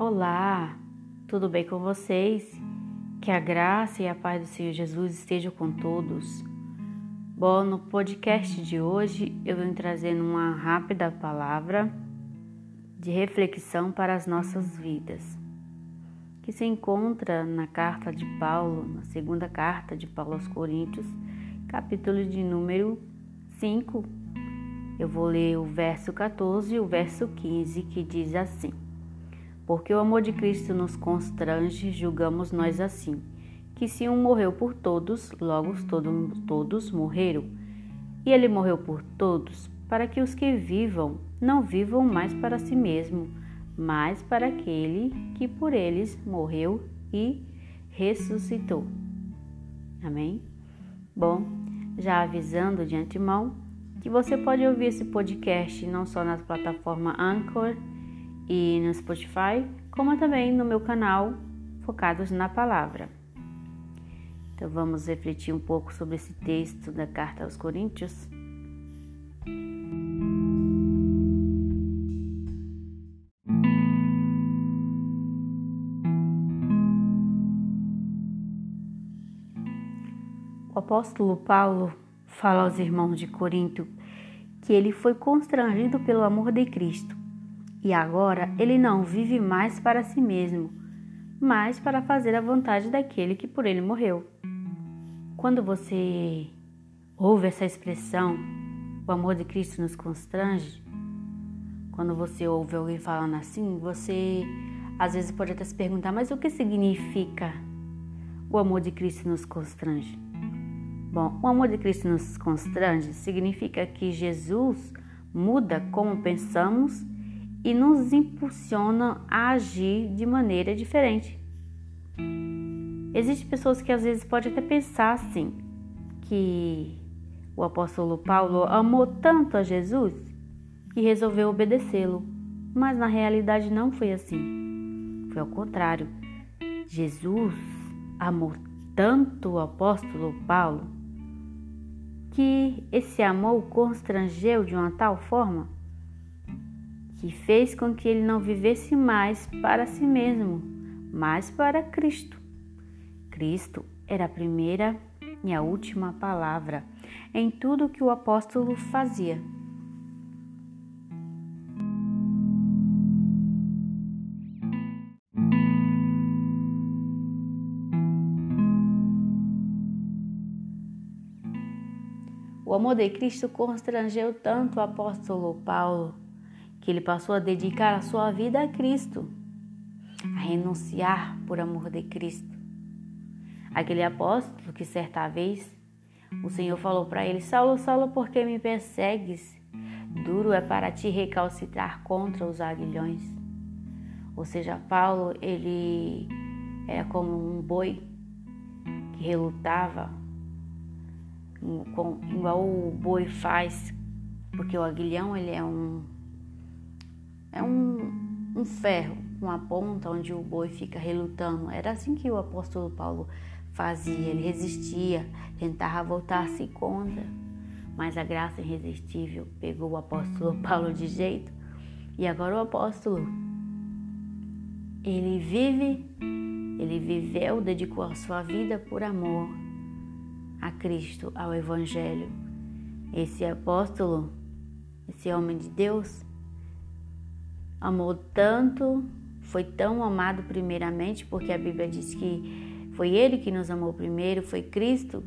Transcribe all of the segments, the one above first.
Olá, tudo bem com vocês? Que a graça e a paz do Senhor Jesus estejam com todos. Bom, no podcast de hoje eu venho trazendo uma rápida palavra de reflexão para as nossas vidas, que se encontra na carta de Paulo, na segunda carta de Paulo aos Coríntios, capítulo de número 5. Eu vou ler o verso 14 e o verso 15, que diz assim: Porque o amor de Cristo nos constrange, julgamos nós assim, que se um morreu por todos, logo todos, todos morreram. E ele morreu por todos, para que os que vivam não vivam mais para si mesmo, mas para aquele que por eles morreu e ressuscitou. Amém? Bom, já avisando de antemão que você pode ouvir esse podcast não só nas plataformas Anchor e no Spotify, como também no meu canal Focados na Palavra. Então vamos refletir um pouco sobre esse texto da carta aos Coríntios. O apóstolo Paulo fala aos irmãos de Corinto que ele foi constrangido pelo amor de Cristo e agora ele não vive mais para si mesmo, mas para fazer a vontade daquele que por ele morreu. Quando você ouve essa expressão, o amor de Cristo nos constrange, quando você ouve alguém falando assim, você às vezes pode até se perguntar: mas o que significa o amor de Cristo nos constrange? Bom, o amor de Cristo nos constrange significa que Jesus muda como pensamos e nos impulsiona a agir de maneira diferente. Existem pessoas que às vezes podem até pensar assim, que o apóstolo Paulo amou tanto a Jesus que resolveu obedecê-lo, mas na realidade não foi assim. Foi ao contrário. Jesus amou tanto o apóstolo Paulo que esse amor o constrangeu de uma tal forma que fez com que ele não vivesse mais para si mesmo, mas para Cristo. Cristo era a primeira e a última palavra em tudo que o apóstolo fazia. O amor de Cristo constrangeu tanto o apóstolo Paulo que ele passou a dedicar a sua vida a Cristo, a renunciar por amor de Cristo. Aquele apóstolo que certa vez o Senhor falou para ele: Saulo, Saulo, por que me persegues? Duro é para ti recalcitrar contra os aguilhões. Ou seja, Paulo, ele era como um boi que relutava igual o boi faz, porque o aguilhão ele é um é um, um ferro com a ponta onde o boi fica relutando. Era assim que o apóstolo Paulo fazia, ele resistia, tentava voltar-se contra, mas a graça irresistível pegou o apóstolo Paulo de jeito. E agora o apóstolo ele vive, ele viveu, dedicou a sua vida por amor a Cristo, ao Evangelho. Esse apóstolo, esse homem de Deus, amou tanto, foi tão amado primeiramente, porque a Bíblia diz que foi ele que nos amou primeiro, foi Cristo.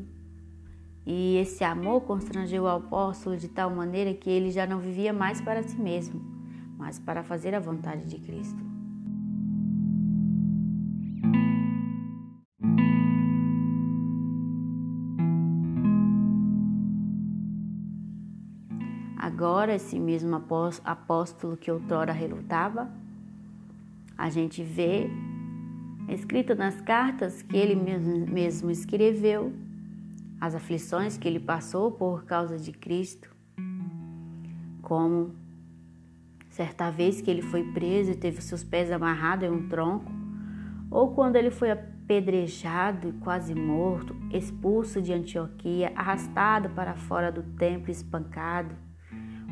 E esse amor constrangeu o apóstolo de tal maneira que ele já não vivia mais para si mesmo, mas para fazer a vontade de Cristo. Agora, esse mesmo apóstolo que outrora relutava, a gente vê escrito nas cartas que ele mesmo escreveu, as aflições que ele passou por causa de Cristo, como certa vez que ele foi preso e teve seus pés amarrados em um tronco, ou quando ele foi apedrejado e quase morto, expulso de Antioquia, arrastado para fora do templo, espancado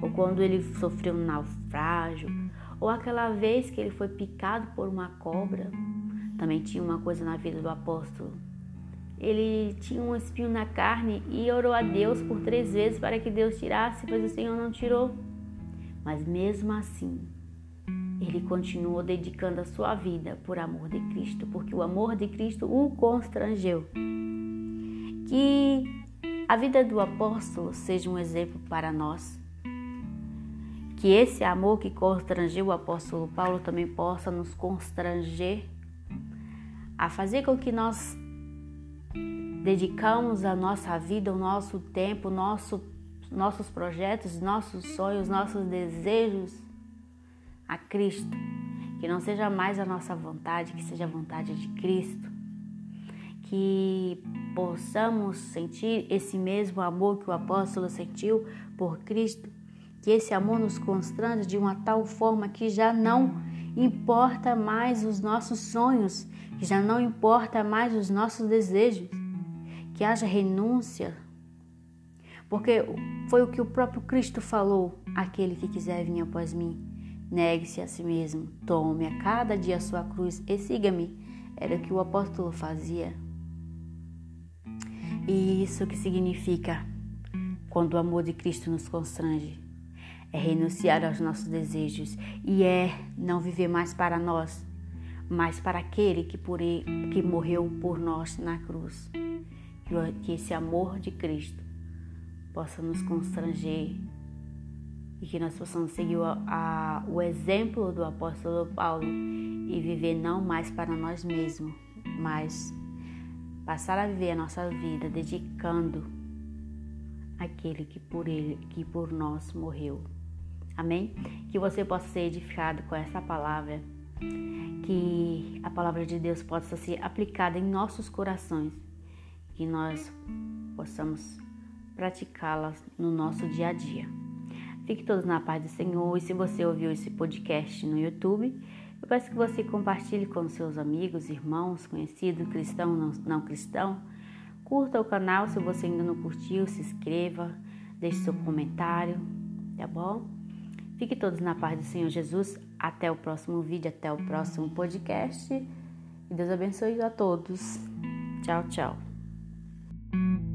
ou quando ele sofreu um naufrágio, Ou aquela vez que ele foi picado por uma cobra. Também tinha uma coisa na vida do apóstolo. Ele tinha um espinho na carne e orou a Deus por três vezes para que Deus tirasse, mas o Senhor não tirou. Mas mesmo assim, ele continuou dedicando a sua vida por amor de Cristo, porque o amor de Cristo o constrangeu. Que a vida do apóstolo seja um exemplo para nós. Que esse amor que constrangeu o apóstolo Paulo também possa nos constranger a fazer com que nós dedicamos a nossa vida, o nosso tempo, nosso, nossos projetos, nossos sonhos, nossos desejos a Cristo. Que não seja mais a nossa vontade, que seja a vontade de Cristo. Que possamos sentir esse mesmo amor que o apóstolo sentiu por Cristo. Que esse amor nos constrange de uma tal forma que já não importa mais os nossos sonhos, que já não importa mais os nossos desejos, que haja renúncia, porque foi o que o próprio Cristo falou: aquele que quiser vir após mim, negue-se a si mesmo, tome a cada dia a sua cruz e siga-me. Era o que o apóstolo fazia. E isso que significa quando o amor de Cristo nos constrange é renunciar aos nossos desejos e é não viver mais para nós, mas para aquele que, por ele, que morreu por nós na cruz. Que esse amor de Cristo possa nos constranger e que nós possamos seguir a, a, o exemplo do apóstolo Paulo e viver não mais para nós mesmos, mas passar a viver a nossa vida dedicando aquele que por ele, que por nós morreu. Amém? Que você possa ser edificado com essa palavra, que a palavra de Deus possa ser aplicada em nossos corações, que nós possamos praticá-la no nosso dia a dia. Fique todos na paz do Senhor e se você ouviu esse podcast no YouTube, eu peço que você compartilhe com seus amigos, irmãos, conhecidos, cristão, não cristão. Curta o canal se você ainda não curtiu, se inscreva, deixe seu comentário, tá bom? Fique todos na paz do Senhor Jesus. Até o próximo vídeo, até o próximo podcast. E Deus abençoe a todos. Tchau, tchau.